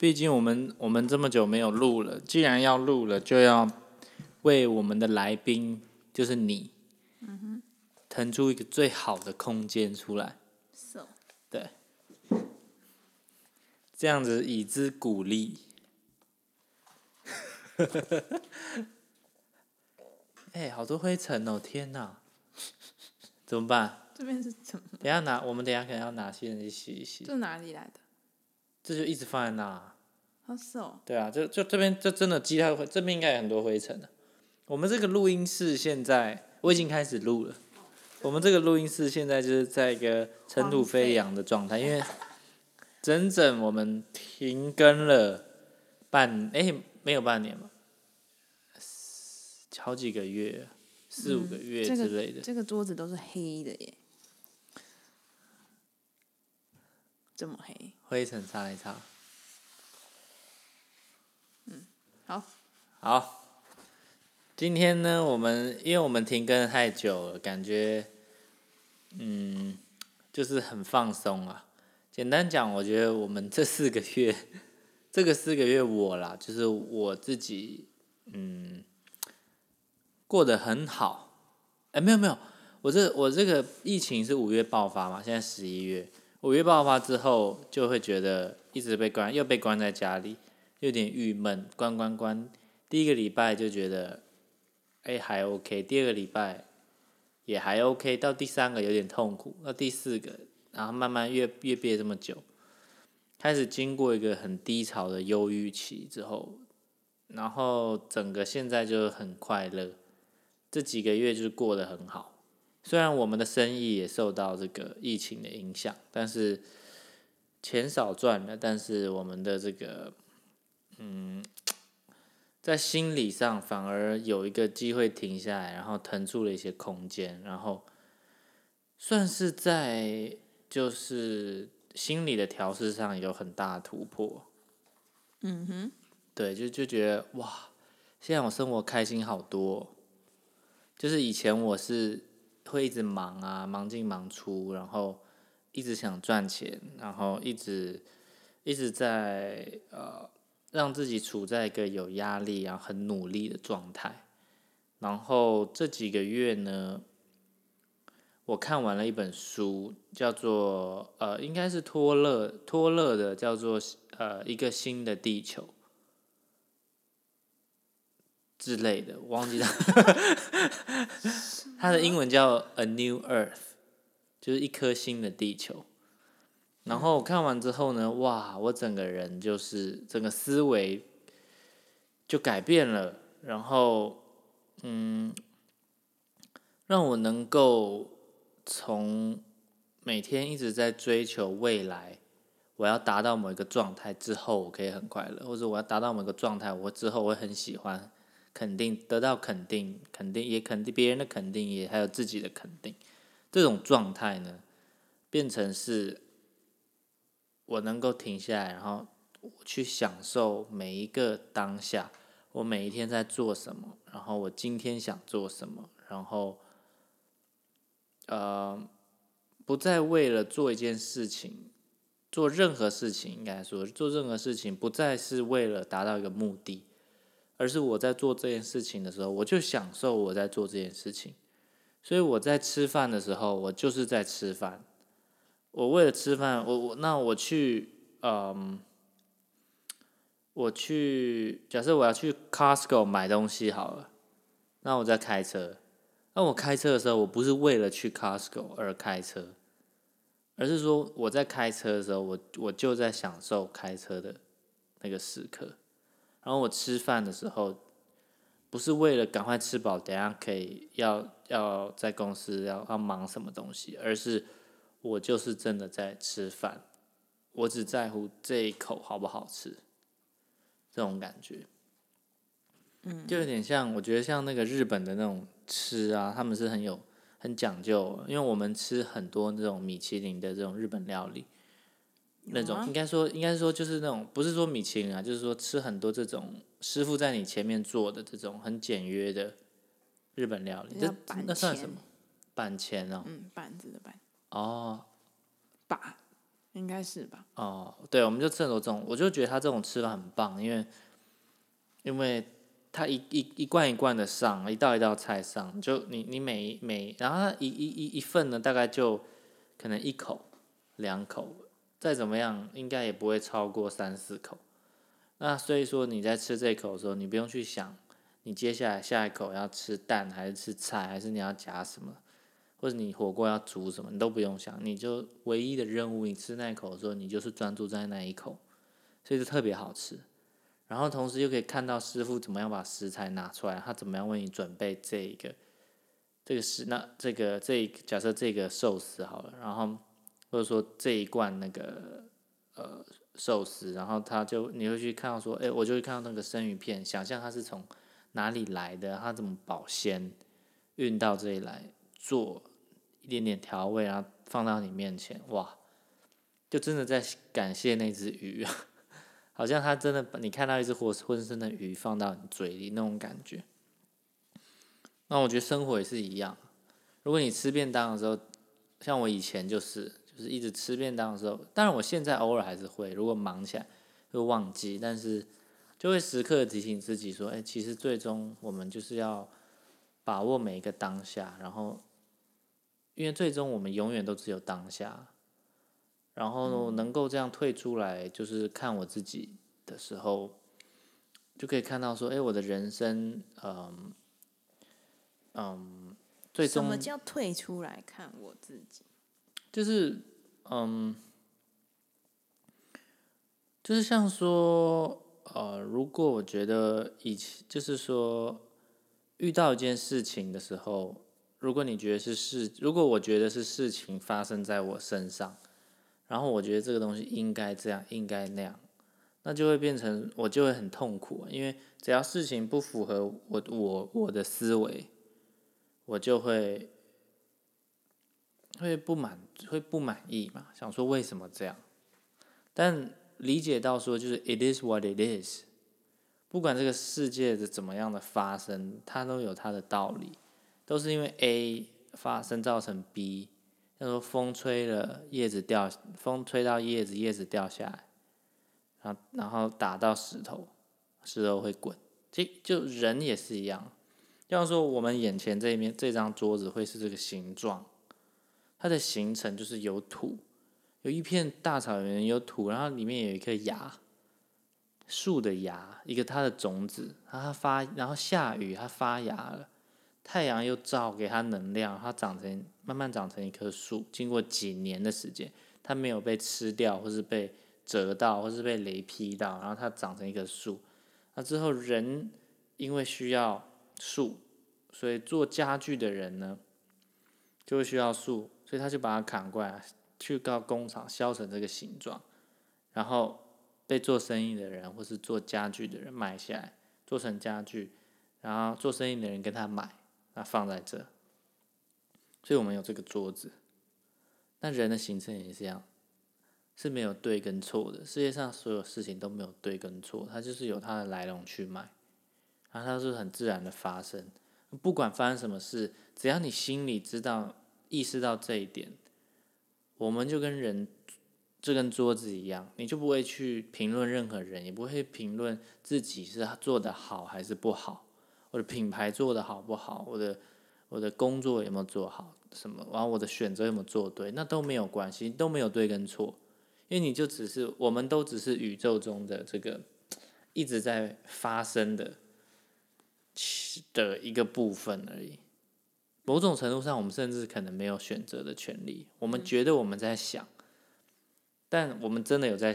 毕竟我们我们这么久没有录了，既然要录了，就要为我们的来宾，就是你，腾出一个最好的空间出来，So，对，这样子以资鼓励。哎、好多灰尘哦！天哪，怎么办？这边是怎么？等下拿，我们等下可能要拿吸尘器洗一洗，这哪里来的？这就一直放在那。好手，对啊，就就这边就真的积太灰，这边应该有很多灰尘的。我们这个录音室现在我已经开始录了，我们这个录音室现在就是在一个尘土飞扬的状态，因为整整我们停更了半哎、没有半年吧，好几个月，四五个月之类的。这个桌子都是黑的耶，这么黑。灰尘擦一擦。好，好，今天呢，我们因为我们停更太久了，感觉，嗯，就是很放松啊。简单讲，我觉得我们这四个月，这个四个月我啦，就是我自己，嗯，过得很好。哎，没有没有，我这我这个疫情是五月爆发嘛，现在十一月，五月爆发之后，就会觉得一直被关，又被关在家里。有点郁闷，关关关。第一个礼拜就觉得，哎、还 OK，第二个礼拜也还 OK，到第三个有点痛苦，到第四个，然后慢慢越越憋这么久，开始经过一个很低潮的忧郁期之后，然后整个现在就很快乐，这几个月就是过得很好。虽然我们的生意也受到这个疫情的影响，但是钱少赚了，但是我们的这个嗯，在心理上反而有一个机会停下来，然后腾出了一些空间，然后算是在就是心理的调试上有很大的突破。嗯哼，对，就就觉得哇，现在我生活开心好多哦、就是以前我是会一直忙啊，忙进忙出，然后一直想赚钱，然后一直一直在呃让自己处在一个有压力然后很努力的状态。然后这几个月呢，我看完了一本书，叫做呃，应该是托勒托勒的，叫做呃一个新的地球之类的，我忘记它，它的英文叫 A New Earth，就是一颗新的地球。然后我看完之后呢，哇，我整个人就是整个思维就改变了，然后嗯，让我能够从每天一直在追求未来，我要达到某一个状态之后，我可以很快乐，或者我要达到某个状态，我之后会很喜欢，肯定得到肯定，肯定也肯定别人的肯定，也还有自己的肯定，这种状态呢，变成是我能够停下来，然后去享受每一个当下，我每一天在做什么，然后我今天想做什么，然后，呃，不再为了做一件事情，做任何事情，应该说做任何事情，不再是为了达到一个目的，而是我在做这件事情的时候，我就享受我在做这件事情。所以我在吃饭的时候，我就是在吃饭。我为了吃饭，我我那我去，嗯，我去，假设我要去 Costco 买东西好了，那我在开车。那我开车的时候，我不是为了去 Costco 而开车，而是说我在开车的时候，我我就在享受开车的那个时刻。然后我吃饭的时候，不是为了赶快吃饱，等下可以要要在公司要要忙什么东西，而是我就是真的在吃饭，我只在乎这一口好不好吃，这种感觉，嗯，就有点像，我觉得像那个日本的那种吃啊，他们是很有很讲究，因为我们吃很多那种米其林的这种日本料理，那种应该说应该说就是那种不是说米其林啊，就是说吃很多这种师傅在你前面做的这种很简约的日本料理，这板那算什么？板前哦，嗯，板子的板，哦，把应该是吧？哦，对，我们就吃很多这种，我就觉得他这种吃法很棒，因为因为他一一一罐一罐的上，一道一道菜上，就你你每每，然后他一一一一份呢，大概就可能一口两口，再怎么样应该也不会超过三四口。那所以说你在吃这口的时候，你不用去想你接下来下一口要吃蛋还是吃菜，还是你要夹什么，或者你火锅要煮什么，你都不用想，你就唯一的任务，你吃那一口的时候，你就是专注在那一口，所以就特别好吃。然后同时又可以看到师傅怎么样把食材拿出来，他怎么样为你准备这一个这个是那这个这假设这个寿司好了，然后或者说这一罐那个呃寿司，然后他就你会去看到说，哎，我就会看到那个生鱼片，想象它是从哪里来的，它怎么保鲜运到这里来做一点点调味，然后放到你面前，哇，就真的在感谢那只鱼啊。好像他真的把你看到一只活生生的鱼放到你嘴里那种感觉。那我觉得生活也是一样。如果你吃便当的时候，像我以前就是，就是一直吃便当的时候，当然我现在偶尔还是会，如果忙起来会忘记，但是就会时刻提醒自己说，哎，其实最终我们就是要把握每一个当下，然后，因为最终我们永远都只有当下。然后能够这样退出来，就是看我自己的时候，就可以看到说，哎，我的人生，嗯，嗯，最终什么叫退出来看我自己？就是，嗯，就是像说，呃，如果我觉得以前，就是说，遇到一件事情的时候，如果你觉得是事，如果我觉得是事情发生在我身上。然后我觉得这个东西应该这样，应该那样，那就会变成我就会很痛苦，因为只要事情不符合我我我的思维，我就会会不满，会不满意嘛，想说为什么这样？但理解到说就是 it is what it is，不管这个世界的怎么样的发生，它都有它的道理，都是因为 A 发生造成 B。他说：“风吹了叶子掉，风吹到叶子，叶子掉下来，然后然后打到石头，石头会滚。就就人也是一样，就像说我们眼前这一面这张桌子会是这个形状，它的形成就是有土，有一片大草原有土，然后里面有一颗芽，树的芽，一个它的种子，它发，然后下雨它发芽了。”太阳又照给它能量，它长成慢慢长成一棵树。经过几年的时间，它没有被吃掉，或是被折到，或是被雷劈到，然后它长成一棵树。那之后人因为需要树，所以做家具的人呢，就会需要树，所以他就把它砍过来，去到工厂削成这个形状，然后被做生意的人或是做家具的人买下来，做成家具，然后做生意的人跟他买。那放在这，所以我们有这个桌子。那人的形成也是这样，是没有对跟错的。世界上所有事情都没有对跟错，它就是有它的来龙去脉，然后它是很自然的发生。不管发生什么事，只要你心里知道、意识到这一点，我们就跟人，就跟桌子一样，你就不会去评论任何人，也不会评论自己是做的好还是不好。我的品牌做的好不好？我的我的工作有没有做好？什么？然后我的选择有没有做对？那都没有关系，都没有对跟错，因为你就只是，我们都只是宇宙中的这个一直在发生的的一个部分而已。某种程度上，我们甚至可能没有选择的权利。我们觉得我们在想，但我们真的有在，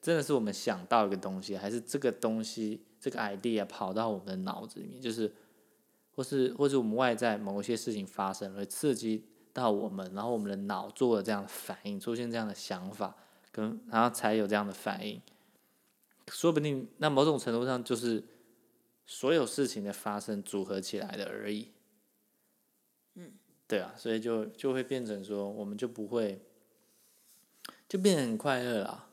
真的是我们想到一个东西，还是这个东西？这个 idea 跑到我们的脑子里面，就是，或是或是我们外在某一些事情发生，会刺激到我们，然后我们的脑做了这样的反应，出现这样的想法，跟然后才有这样的反应。说不定那某种程度上就是所有事情的发生组合起来的而已。对啊，所以就就会变成说，我们就不会，就变得很快乐了，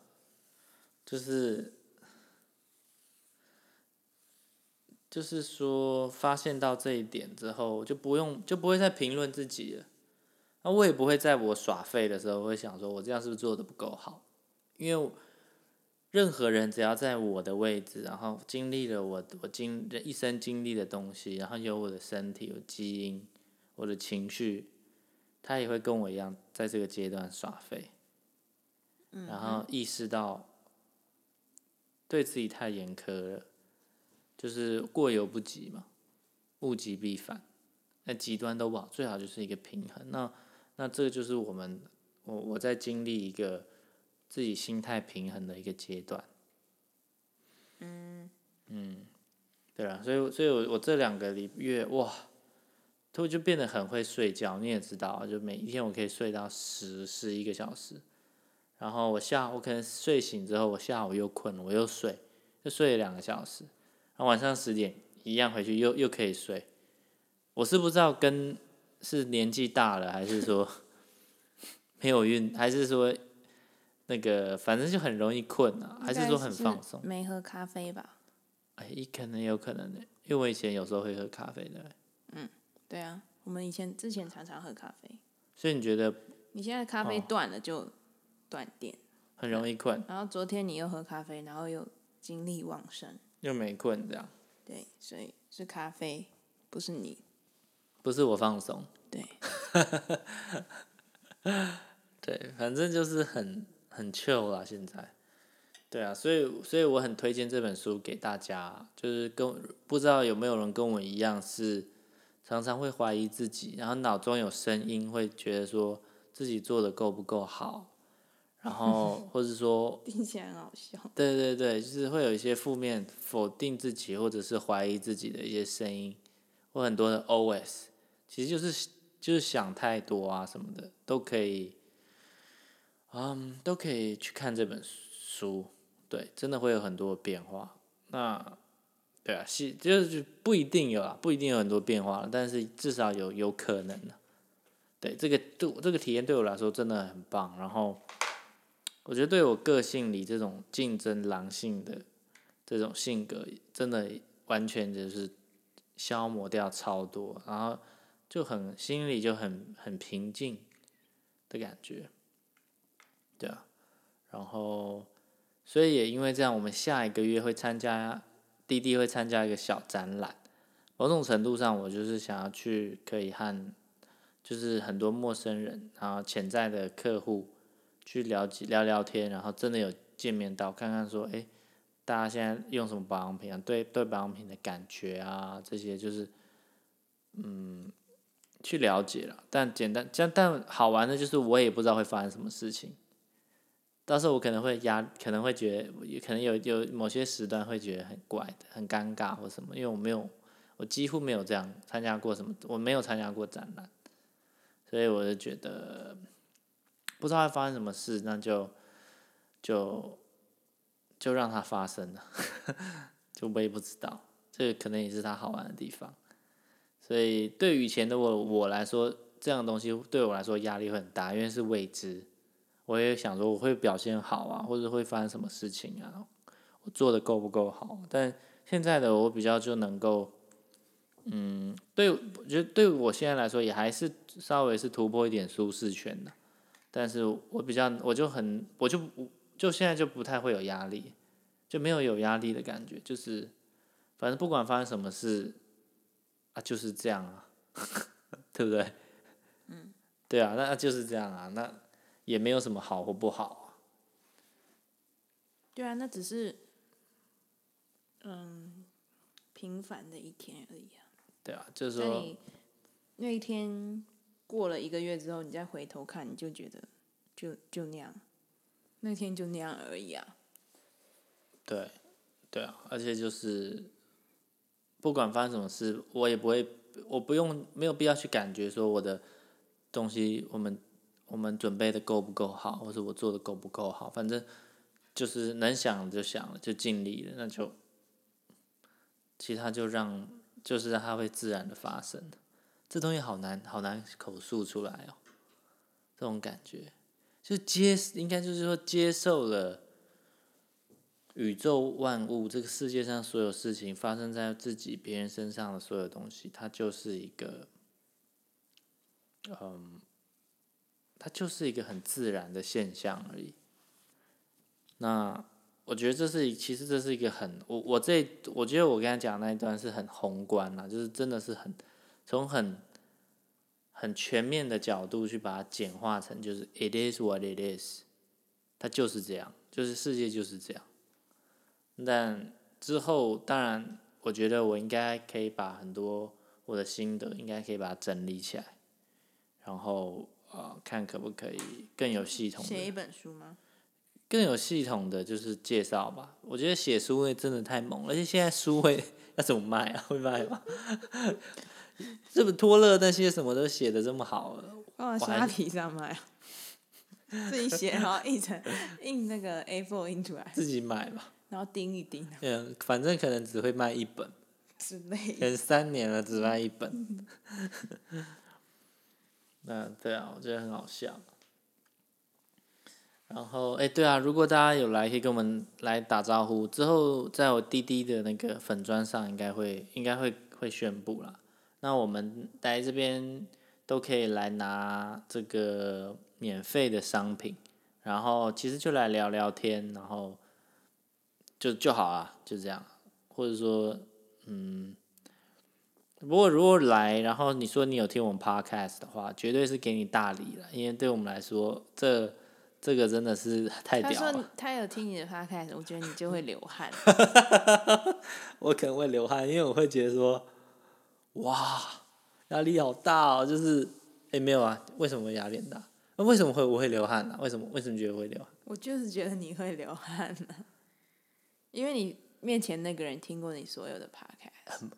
就是。就是说，发现到这一点之后，就不用就不会再评论自己了。那我也不会在我耍废的时候会想说，我这样是不是做的不够好？因为任何人只要在我的位置，然后经历了我我经一生经历的东西，然后有我的身体、有基因、我的情绪，他也会跟我一样，在这个阶段耍废，然后意识到对自己太严苛了，就是过犹不及嘛，物极必反，那极端都不好，最好就是一个平衡。那那这个就是我们我我在经历一个自己心态平衡的一个阶段。嗯嗯，对啊，所以所以我我这两个礼月哇，突就变得很会睡觉。你也知道，就每一天我可以睡到十十一个小时，然后我下我可能睡醒之后，我下午又困了，我又睡，又睡了两个小时，然后晚上十点一样回去又又可以睡。我是不知道跟。是年纪大了，还是说没有运，还是说那个反正就很容易困啊？还是说很放松？没喝咖啡吧？哎，可能有可能的，因为我以前有时候会喝咖啡的。嗯，对啊，我们以前之前常常喝咖啡。所以你觉得？你现在咖啡断了就断电，很容易困。然后昨天你又喝咖啡，然后又精力旺盛，又没困这样。对，所以是咖啡，不是你。不是我放松，对，对，反正就是很很 chill 啦，现在，对啊，所以所以我很推荐这本书给大家，就是跟不知道有没有人跟我一样是常常会怀疑自己，然后脑中有声音会觉得说自己做的够不够好，然后 或者说听起来很好笑，对对对，就是会有一些负面否定自己或者是怀疑自己的一些声音，或很多的 OS。其实就是就是想太多啊什么的都可以，嗯，都可以去看这本书，对，真的会有很多变化。那，对啊，是就是不一定有啊，不一定有很多变化，但是至少有有可能的。对，这个对这个体验对我来说真的很棒。然后，我觉得对我个性里这种竞争狼性的这种性格，真的完全就是消磨掉超多。然后。就很心里就很很平静的感觉，对啊，然后所以也因为这样，我们下一个月会参加弟弟会参加一个小展览，某种程度上我就是想要去可以和就是很多陌生人，然后潜在的客户去了解聊聊天，然后真的有见面到看看说，哎，大家现在用什么保养品啊？对对保养品的感觉啊，这些就是嗯。去了解了，但简单，但但好玩的就是我也不知道会发生什么事情。到时候我可能会压，可能会觉得，可能有有某些时段会觉得很怪的，很尴尬或什么，因为我没有，我几乎没有这样参加过什么，我没有参加过展览，所以我就觉得不知道会发生什么事，那就就就让它发生了，就我也不知道，这个可能也是它好玩的地方。所以，对于以前的我我来说，这样东西对我来说压力会很大，因为是未知。我也想说，我会表现好啊，或者会发生什么事情啊？我做的够不够好？但现在的我比较就能够，嗯，对，我觉得对我现在来说也还是稍微是突破一点舒适圈的。但是我比较，我就很，我就就现在就不太会有压力，就没有有压力的感觉，就是反正不管发生什么事。啊，就是这样啊，对不对？嗯，对啊，那就是这样啊，那也没有什么好或不好啊。对啊，那只是，嗯，平凡的一天而已啊。对啊，就是说，那一天过了一个月之后，你再回头看，你就觉得，就就那样，那天就那样而已啊。对，对啊，而且就是。不管发生什么事，我也不会，我不用，没有必要去感觉说我的东西，我们我们准备的够不够好，或者我做的够不够好，反正就是能想就想了，就尽力了，那就其他就让，就是让它会自然的发生。这东西好难，好难口述出来哦，这种感觉，就接，应该就是说接受了。宇宙万物，这个世界上所有事情发生在自己、别人身上的所有东西，它就是一个，嗯，它就是一个很自然的现象而已。那我觉得这是其实这是一个很我我这我觉得我刚才讲那一段是很宏观啦，就是真的是很从很很全面的角度去把它简化成就是 it is what it is，它就是这样，就是世界就是这样。但之后当然，我觉得我应该可以把很多我的心得应该可以把它整理起来，然后呃看可不可以更有系统的写一本书吗？更有系统的就是介绍吧。我觉得写书会真的太猛，而且现在书会 要怎么卖啊？会卖吗？这本托勒那些什么都写的这么好了，放在虾皮上卖啊，自己写，然后印成 印那个 A4 印出来，自己买吧。然后钉一钉嗯，反正可能只会卖一本，之类可能三年了只卖一本。那对啊，我觉得很好笑。然后，哎，对啊，如果大家有来，可以跟我们来打招呼。之后，在我滴滴的那个粉砖上，应该会应该会会宣布了。那我们来这边都可以来拿这个免费的商品，然后其实就来聊聊天，然后就就好啊，就这样。或者说，嗯，不过如果来，然后你说你有听我们 podcast 的话，绝对是给你大礼了，因为对我们来说，这这个真的是太屌了。说他有听你的 podcast，我觉得你就会流汗。我可能会流汗，因为我会觉得说，哇，压力好大哦，就是，哎，没有啊，为什么压力很大？那为什么会我会流汗呢、为什么为什么觉得会流汗？我就是觉得你会流汗呢、因为你面前那个人听过你所有的 podcast。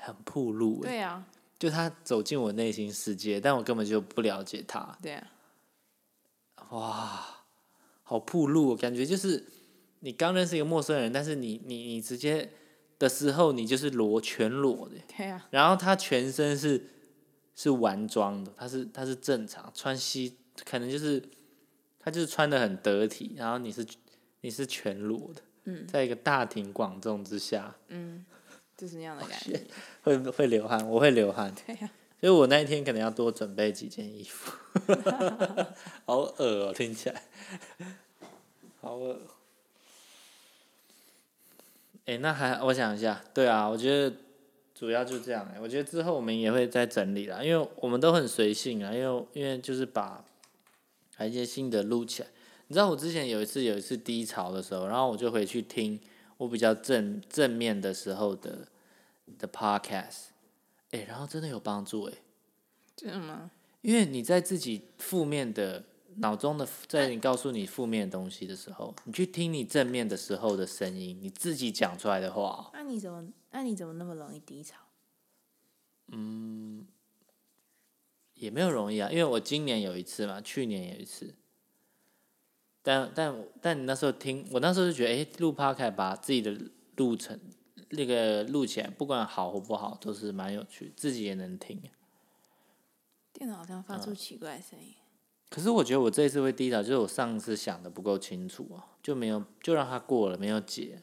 很铺路哎，对啊，就他走进我内心世界，但我根本就不了解他，对啊，哇，好铺路哦，感觉就是你刚认识一个陌生人，但是你你你直接的时候，你就是裸全裸的，对啊，然后他全身是是完装的，他是他是正常穿西，可能就是他就是穿的很得体，然后你是你是全裸的，嗯在一个大庭广众之下，嗯，就是那样的感觉。会会流汗，我会流汗，对啊，所以我那一天可能要多准备几件衣服，好恶哦、听起来，好恶。哎、那还我想一下，对啊，我觉得主要就这样、欸。我觉得之后我们也会再整理啦，因为我们都很随性啊，因为因为就是把把一些新的录起来。你知道我之前有一次有一次低潮的时候，然后我就回去听我比较正正面的时候的的 podcast，哎、然后真的有帮助哎、真的吗？因为你在自己负面的脑中的，在你告诉你负面的东西的时候，你去听你正面的时候的声音，你自己讲出来的话，那、你怎么那、你怎么那么容易低潮？嗯也没有容易啊。因为我今年有一次嘛，去年有一次，但但但你那时候听，我那时候就觉得，哎、录 podcast 把自己的路程那个录起来，不管好或不好，都是蛮有趣，自己也能听。电脑好像发出奇怪的声音。可是我觉得我这一次会低潮，就是我上次想的不够清楚啊，就没有就让它过了，没有解。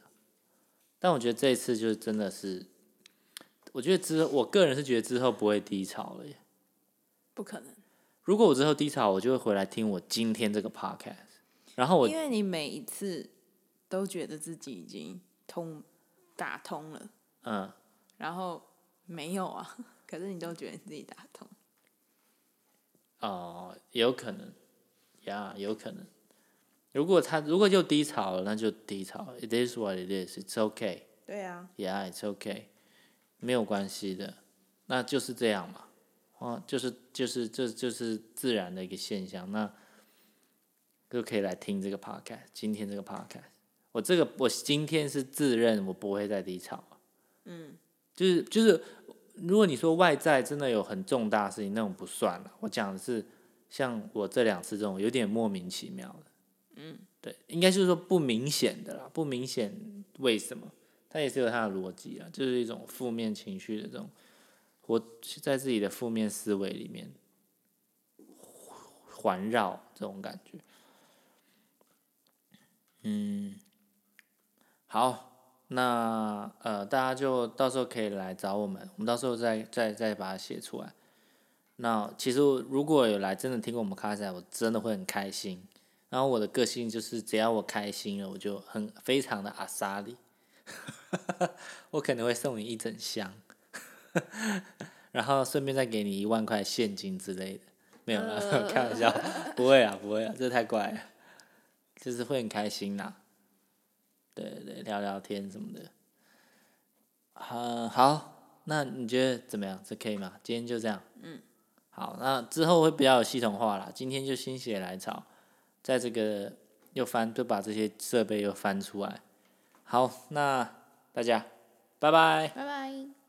但我觉得这一次就是真的是，我觉得之后我个人是觉得之后不会低潮了耶。不可能，如果我之后低潮，我就会回来听我今天这个 podcast，然后我因为你每一次都觉得自己已经通打通了，嗯，然后没有啊，可是你都觉得你自己打通。哦、有可能，呀、有可能。如果他如果就低潮了，那就低潮。It is what it is. It's okay. 对啊，Yeah, it's okay，没有关系的，那就是这样嘛，哦，就是就是这就是自然的一个现象，那就可以来听这个 podcast，今天这个 podcast，我这个我今天是自认我不会再低潮，嗯，就是就是，如果你说外在真的有很重大的事情，那种不算了，我讲的是像我这两次这种有点莫名其妙的，嗯，对，应该就是说不明显的啦，不明显为什么？它也是有它的逻辑啊，就是一种负面情绪的这种活在自己的负面思维里面环绕这种感觉。嗯，好，那呃，大家就到时候可以来找我们，我们到时候再再再把它写出来。那其实如果有来真的听过我们卡仔，我真的会很开心。然后我的个性就是只要我开心了，我就很非常的阿萨里，我可能会送你一整箱，然后顺便再给你一万块现金之类的，没有了，开玩笑，不会啊，不会啊，这太怪了，就是会很开心啦。对对，聊聊天什么的。嗯，好，那你觉得怎么样？这可以吗？今天就这样。嗯。好，那之后会比较有系统化啦。今天就心血来潮。在这个又翻，就把这些设备又翻出来。好，那大家，拜拜。拜拜。